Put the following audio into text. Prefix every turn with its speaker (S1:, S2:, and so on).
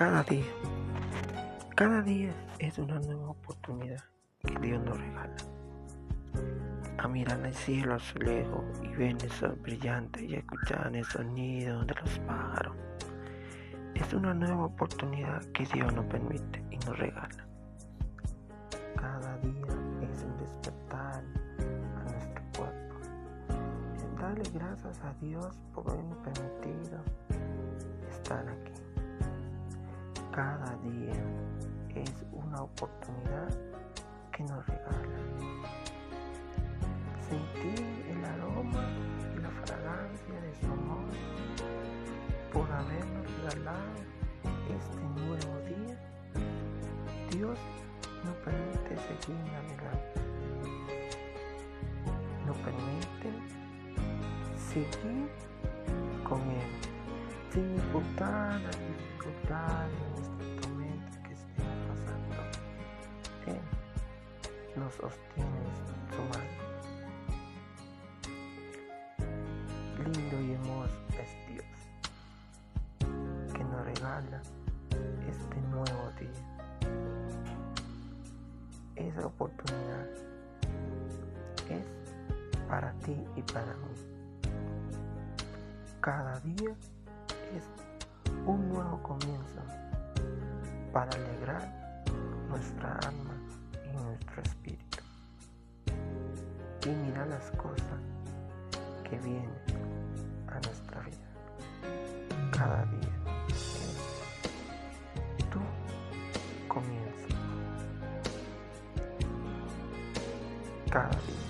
S1: cada día. Cada día es una nueva oportunidad que Dios nos regala. A mirar el cielo a su lejos y ver esos brillantes y escuchar el sonido de los pájaros. Es una nueva oportunidad que Dios nos permite y nos regala. Cada día es un despertar a nuestro cuerpo. Es darle gracias a Dios por habernos permitido estar aquí. Día es una oportunidad que nos regala. Sentir el aroma y la fragancia de su amor por habernos regalado este nuevo día. Dios nos permite seguir navegando. Nos permite seguir con Él sin importar las dificultades nos sostiene su mano. Lindo y hermoso es Dios, que nos regala este nuevo día. Esa oportunidad es para ti y para mí. Cada día es un nuevo comienzo para alegrar nuestra alma Y mira las cosas que vienen a nuestra vida cada día. Tú comienza cada día.